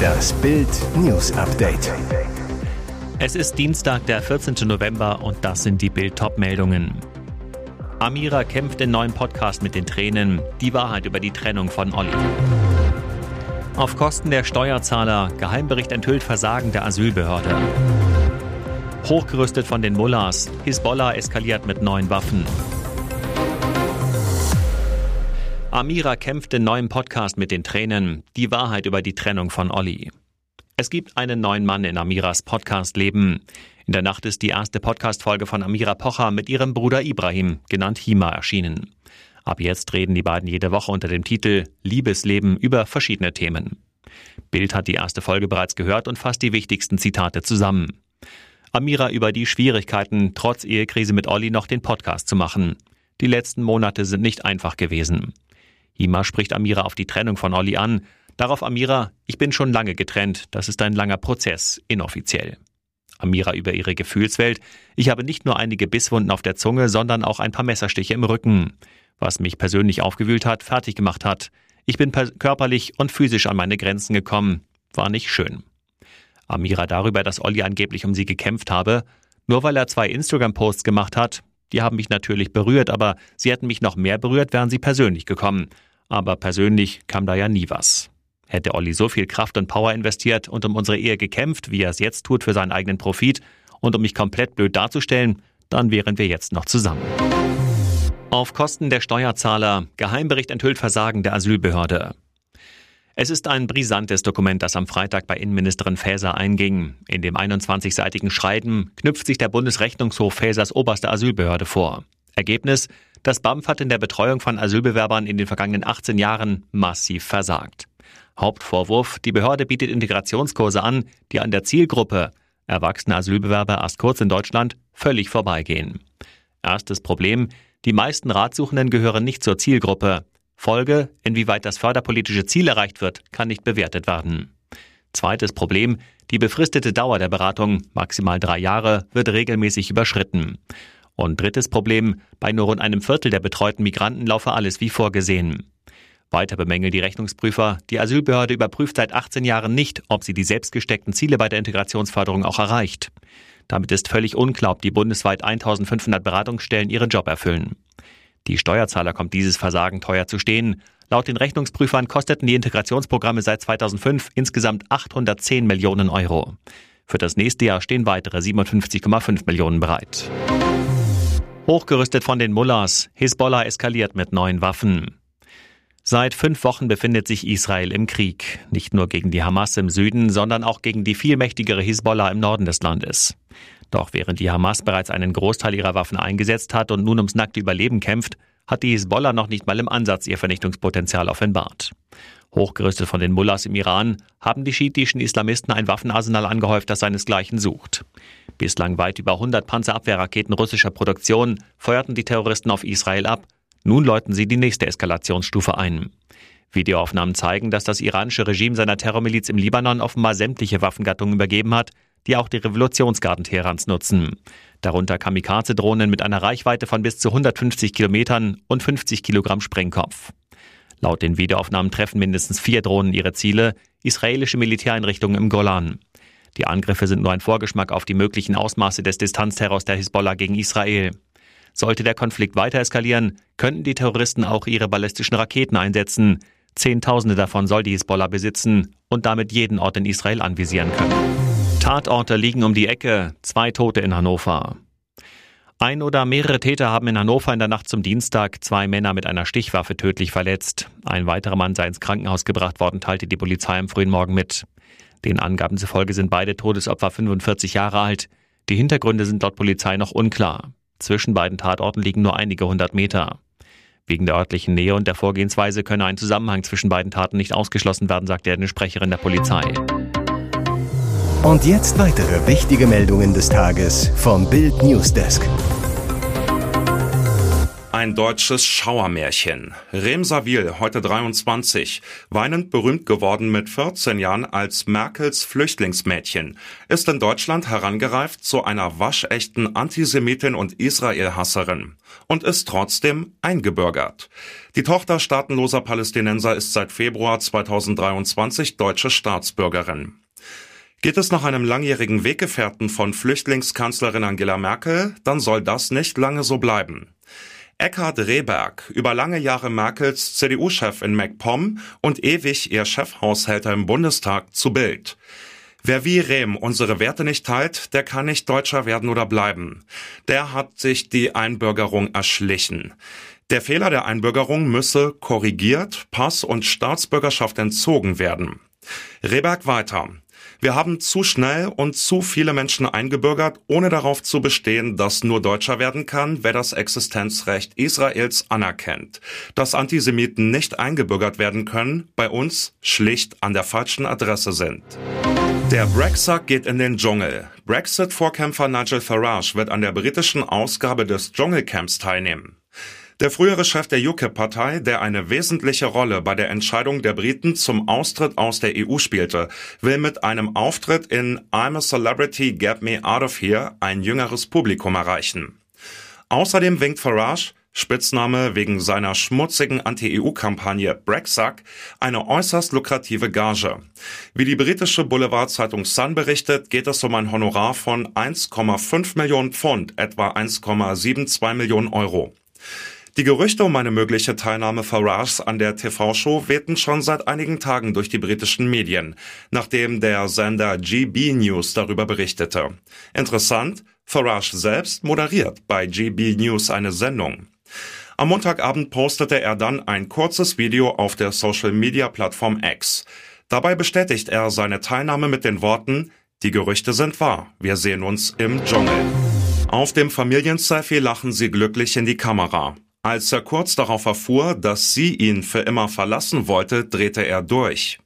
Das Bild News Update. Es ist Dienstag, der 14. November und das sind die Bild meldungen Amira kämpft in neuen Podcast mit den Tränen. Die Wahrheit über die Trennung von Olli. Auf Kosten der Steuerzahler. Geheimbericht enthüllt Versagen der Asylbehörde. Hochgerüstet von den Mullahs. Hisbollah eskaliert mit neuen Waffen. Amira kämpft in neuem Podcast mit den Tränen. Die Wahrheit über die Trennung von Olli. Es gibt einen neuen Mann in Amiras Podcast-Leben. In der Nacht ist die erste Podcast-Folge von Amira Pocher mit ihrem Bruder Ibrahim, genannt Hima, erschienen. Ab jetzt reden die beiden jede Woche unter dem Titel Liebesleben über verschiedene Themen. Bild hat die erste Folge bereits gehört und fasst die wichtigsten Zitate zusammen. Amira über die Schwierigkeiten, trotz Ehekrise mit Olli noch den Podcast zu machen. Die letzten Monate sind nicht einfach gewesen. Hima spricht Amira auf die Trennung von Olli an. Darauf Amira, ich bin schon lange getrennt, das ist ein langer Prozess, inoffiziell. Amira über ihre Gefühlswelt. Ich habe nicht nur einige Bisswunden auf der Zunge, sondern auch ein paar Messerstiche im Rücken. Was mich persönlich aufgewühlt hat, fertig gemacht hat. Ich bin körperlich und physisch an meine Grenzen gekommen. War nicht schön. Amira darüber, dass Olli angeblich um sie gekämpft habe. Nur weil er zwei Instagram-Posts gemacht hat, die haben mich natürlich berührt, aber sie hätten mich noch mehr berührt, wären sie persönlich gekommen aber persönlich kam da ja nie was. Hätte Olli so viel Kraft und Power investiert und um unsere Ehe gekämpft, wie er es jetzt tut für seinen eigenen Profit und um mich komplett blöd darzustellen, dann wären wir jetzt noch zusammen. Auf Kosten der Steuerzahler. Geheimbericht enthüllt Versagen der Asylbehörde. Es ist ein brisantes Dokument, das am Freitag bei Innenministerin Faeser einging. In dem 21-seitigen Schreiben knüpft sich der Bundesrechnungshof Faesers oberste Asylbehörde vor. Ergebnis, das BAMF hat in der Betreuung von Asylbewerbern in den vergangenen 18 Jahren massiv versagt. Hauptvorwurf, die Behörde bietet Integrationskurse an, die an der Zielgruppe erwachsene Asylbewerber erst kurz in Deutschland völlig vorbeigehen. Erstes Problem, die meisten Ratsuchenden gehören nicht zur Zielgruppe. Folge, inwieweit das förderpolitische Ziel erreicht wird, kann nicht bewertet werden. Zweites Problem, die befristete Dauer der Beratung, maximal drei Jahre, wird regelmäßig überschritten. Und drittes Problem, bei nur rund einem Viertel der betreuten Migranten laufe alles wie vorgesehen. Weiter bemängeln die Rechnungsprüfer, die Asylbehörde überprüft seit 18 Jahren nicht, ob sie die selbstgesteckten Ziele bei der Integrationsförderung auch erreicht. Damit ist völlig unklar, ob die bundesweit 1500 Beratungsstellen ihren Job erfüllen. Die Steuerzahler kommt dieses Versagen teuer zu stehen. Laut den Rechnungsprüfern kosteten die Integrationsprogramme seit 2005 insgesamt 810 Millionen Euro. Für das nächste Jahr stehen weitere 57,5 Millionen bereit. Hochgerüstet von den Mullahs. Hisbollah eskaliert mit neuen Waffen. Seit fünf Wochen befindet sich Israel im Krieg. Nicht nur gegen die Hamas im Süden, sondern auch gegen die viel mächtigere Hisbollah im Norden des Landes. Doch während die Hamas bereits einen Großteil ihrer Waffen eingesetzt hat und nun ums nackte Überleben kämpft, hat die Hisbollah noch nicht mal im Ansatz ihr Vernichtungspotenzial offenbart. Hochgerüstet von den Mullahs im Iran haben die schiitischen Islamisten ein Waffenarsenal angehäuft, das seinesgleichen sucht. Bislang weit über 100 Panzerabwehrraketen russischer Produktion feuerten die Terroristen auf Israel ab. Nun läuten sie die nächste Eskalationsstufe ein. Videoaufnahmen zeigen, dass das iranische Regime seiner Terrormiliz im Libanon offenbar sämtliche Waffengattungen übergeben hat, die auch die Revolutionsgarden Teherans nutzen. Darunter Kamikaze-Drohnen mit einer Reichweite von bis zu 150 Kilometern und 50 Kilogramm Sprengkopf. Laut den Videoaufnahmen treffen mindestens vier Drohnen ihre Ziele, israelische Militäreinrichtungen im Golan. Die Angriffe sind nur ein Vorgeschmack auf die möglichen Ausmaße des Distanzterrors der Hisbollah gegen Israel. Sollte der Konflikt weiter eskalieren, könnten die Terroristen auch ihre ballistischen Raketen einsetzen. Zehntausende davon soll die Hisbollah besitzen und damit jeden Ort in Israel anvisieren können. Tatorte liegen um die Ecke, zwei Tote in Hannover. Ein oder mehrere Täter haben in Hannover in der Nacht zum Dienstag zwei Männer mit einer Stichwaffe tödlich verletzt. Ein weiterer Mann sei ins Krankenhaus gebracht worden, teilte die Polizei am frühen Morgen mit. Den Angaben zufolge sind beide Todesopfer 45 Jahre alt. Die Hintergründe sind laut Polizei noch unklar. Zwischen beiden Tatorten liegen nur einige hundert Meter. Wegen der örtlichen Nähe und der Vorgehensweise könne ein Zusammenhang zwischen beiden Taten nicht ausgeschlossen werden, sagte eine Sprecherin der Polizei. Und jetzt weitere wichtige Meldungen des Tages vom Bild Newsdesk. ein deutsches Schauermärchen. Rem Savil, heute 23, weinend berühmt geworden mit 14 Jahren als Merkels Flüchtlingsmädchen, ist in Deutschland herangereift zu einer waschechten Antisemitin und Israelhasserin und ist trotzdem eingebürgert. Die Tochter staatenloser Palästinenser ist seit Februar 2023 deutsche Staatsbürgerin. Geht es nach einem langjährigen Weggefährten von Flüchtlingskanzlerin Angela Merkel, dann soll das nicht lange so bleiben. Eckhard Rehberg, über lange Jahre Merkels CDU-Chef in MacPom und ewig ihr Chefhaushälter im Bundestag zu Bild. Wer wie Rehm unsere Werte nicht teilt, der kann nicht Deutscher werden oder bleiben. Der hat sich die Einbürgerung erschlichen. Der Fehler der Einbürgerung müsse korrigiert, Pass und Staatsbürgerschaft entzogen werden. Rehberg weiter. Wir haben zu schnell und zu viele Menschen eingebürgert, ohne darauf zu bestehen, dass nur Deutscher werden kann, wer das Existenzrecht Israels anerkennt. Dass Antisemiten nicht eingebürgert werden können, bei uns schlicht an der falschen Adresse sind. Der Brexit geht in den Dschungel. Brexit-Vorkämpfer Nigel Farage wird an der britischen Ausgabe des Dschungelcamps teilnehmen. Der frühere Chef der UKIP-Partei, der eine wesentliche Rolle bei der Entscheidung der Briten zum Austritt aus der EU spielte, will mit einem Auftritt in I'm a Celebrity, Get Me Out of Here ein jüngeres Publikum erreichen. Außerdem winkt Farage, Spitzname wegen seiner schmutzigen Anti-EU-Kampagne Brexit, eine äußerst lukrative Gage. Wie die britische Boulevardzeitung Sun berichtet, geht es um ein Honorar von 1,5 Millionen Pfund, etwa 1,72 Millionen Euro. Die Gerüchte um eine mögliche Teilnahme Farages an der TV-Show wehten schon seit einigen Tagen durch die britischen Medien, nachdem der Sender GB News darüber berichtete. Interessant, Farage selbst moderiert bei GB News eine Sendung. Am Montagabend postete er dann ein kurzes Video auf der Social-Media-Plattform X. Dabei bestätigt er seine Teilnahme mit den Worten, die Gerüchte sind wahr, wir sehen uns im Dschungel. Auf dem Familienselfie lachen sie glücklich in die Kamera. Als er kurz darauf erfuhr, dass sie ihn für immer verlassen wollte, drehte er durch.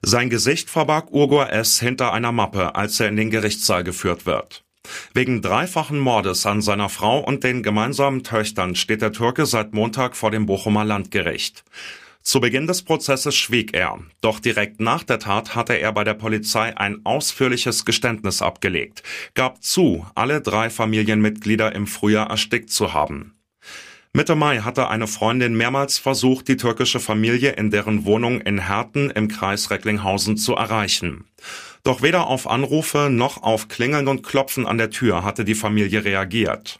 Sein Gesicht verbarg Urgur S. hinter einer Mappe, als er in den Gerichtssaal geführt wird. Wegen dreifachen Mordes an seiner Frau und den gemeinsamen Töchtern steht der Türke seit Montag vor dem Bochumer Landgericht. Zu Beginn des Prozesses schwieg er, doch direkt nach der Tat hatte er bei der Polizei ein ausführliches Geständnis abgelegt, gab zu, alle drei Familienmitglieder im Frühjahr erstickt zu haben. Mitte Mai hatte eine Freundin mehrmals versucht, die türkische Familie in deren Wohnung in Herten im Kreis Recklinghausen zu erreichen. Doch weder auf Anrufe noch auf Klingeln und Klopfen an der Tür hatte die Familie reagiert.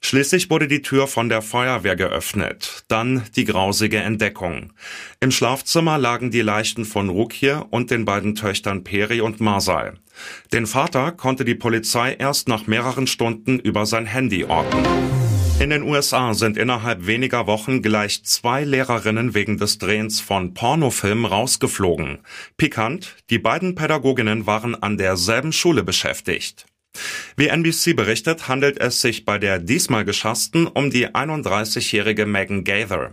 Schließlich wurde die Tür von der Feuerwehr geöffnet. Dann die grausige Entdeckung. Im Schlafzimmer lagen die Leichen von Rukje und den beiden Töchtern Peri und Marsal. Den Vater konnte die Polizei erst nach mehreren Stunden über sein Handy orten. In den USA sind innerhalb weniger Wochen gleich zwei Lehrerinnen wegen des Drehens von Pornofilmen rausgeflogen. Pikant, die beiden Pädagoginnen waren an derselben Schule beschäftigt. Wie NBC berichtet, handelt es sich bei der diesmal geschassten um die 31-jährige Megan Gaither.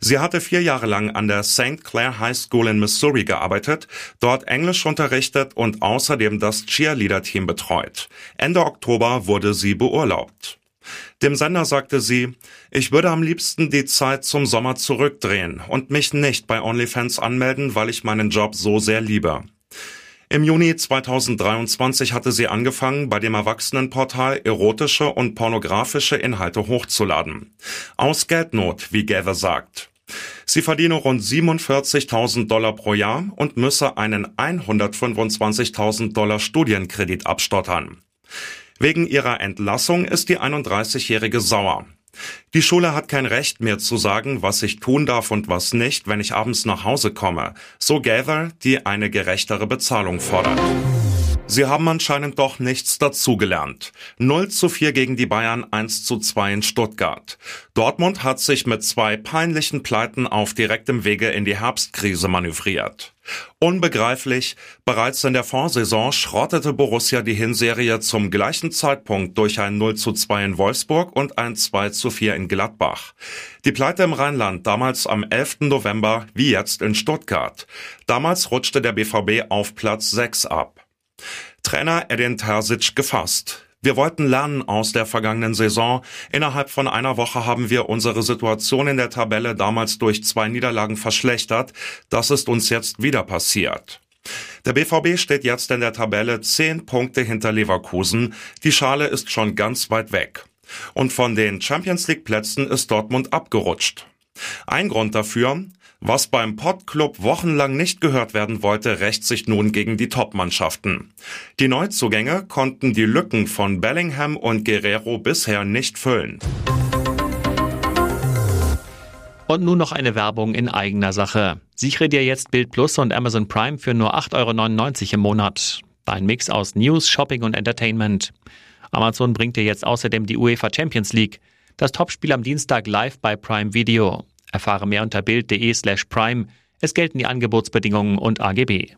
Sie hatte vier Jahre lang an der St. Clair High School in Missouri gearbeitet, dort Englisch unterrichtet und außerdem das Cheerleader-Team betreut. Ende Oktober wurde sie beurlaubt. Dem Sender sagte sie, ich würde am liebsten die Zeit zum Sommer zurückdrehen und mich nicht bei OnlyFans anmelden, weil ich meinen Job so sehr liebe. Im Juni 2023 hatte sie angefangen, bei dem Erwachsenenportal erotische und pornografische Inhalte hochzuladen. Aus Geldnot, wie Gather sagt. Sie verdiene rund 47.000 Dollar pro Jahr und müsse einen 125.000 Dollar Studienkredit abstottern. Wegen ihrer Entlassung ist die 31-Jährige sauer. Die Schule hat kein Recht mehr zu sagen, was ich tun darf und was nicht, wenn ich abends nach Hause komme, so Gather, die eine gerechtere Bezahlung fordert. Sie haben anscheinend doch nichts dazugelernt. 0 zu 4 gegen die Bayern, 1 zu 2 in Stuttgart. Dortmund hat sich mit zwei peinlichen Pleiten auf direktem Wege in die Herbstkrise manövriert. Unbegreiflich, bereits in der Vorsaison schrottete Borussia die Hinserie zum gleichen Zeitpunkt durch ein 0 zu 2 in Wolfsburg und ein 2 zu 4 in Gladbach. Die Pleite im Rheinland damals am 11. November, wie jetzt in Stuttgart. Damals rutschte der BVB auf Platz 6 ab. Trainer Edin Terzic gefasst. Wir wollten lernen aus der vergangenen Saison. Innerhalb von einer Woche haben wir unsere Situation in der Tabelle damals durch zwei Niederlagen verschlechtert. Das ist uns jetzt wieder passiert. Der BVB steht jetzt in der Tabelle zehn Punkte hinter Leverkusen. Die Schale ist schon ganz weit weg. Und von den Champions League Plätzen ist Dortmund abgerutscht. Ein Grund dafür, was beim Podclub wochenlang nicht gehört werden wollte, rächt sich nun gegen die Topmannschaften. Die Neuzugänge konnten die Lücken von Bellingham und Guerrero bisher nicht füllen. Und nun noch eine Werbung in eigener Sache. Sichere dir jetzt Bild Plus und Amazon Prime für nur 8,99 Euro im Monat. Ein Mix aus News, Shopping und Entertainment. Amazon bringt dir jetzt außerdem die UEFA Champions League. Das Topspiel am Dienstag live bei Prime Video. Erfahre mehr unter bild.de slash prime. Es gelten die Angebotsbedingungen und AGB.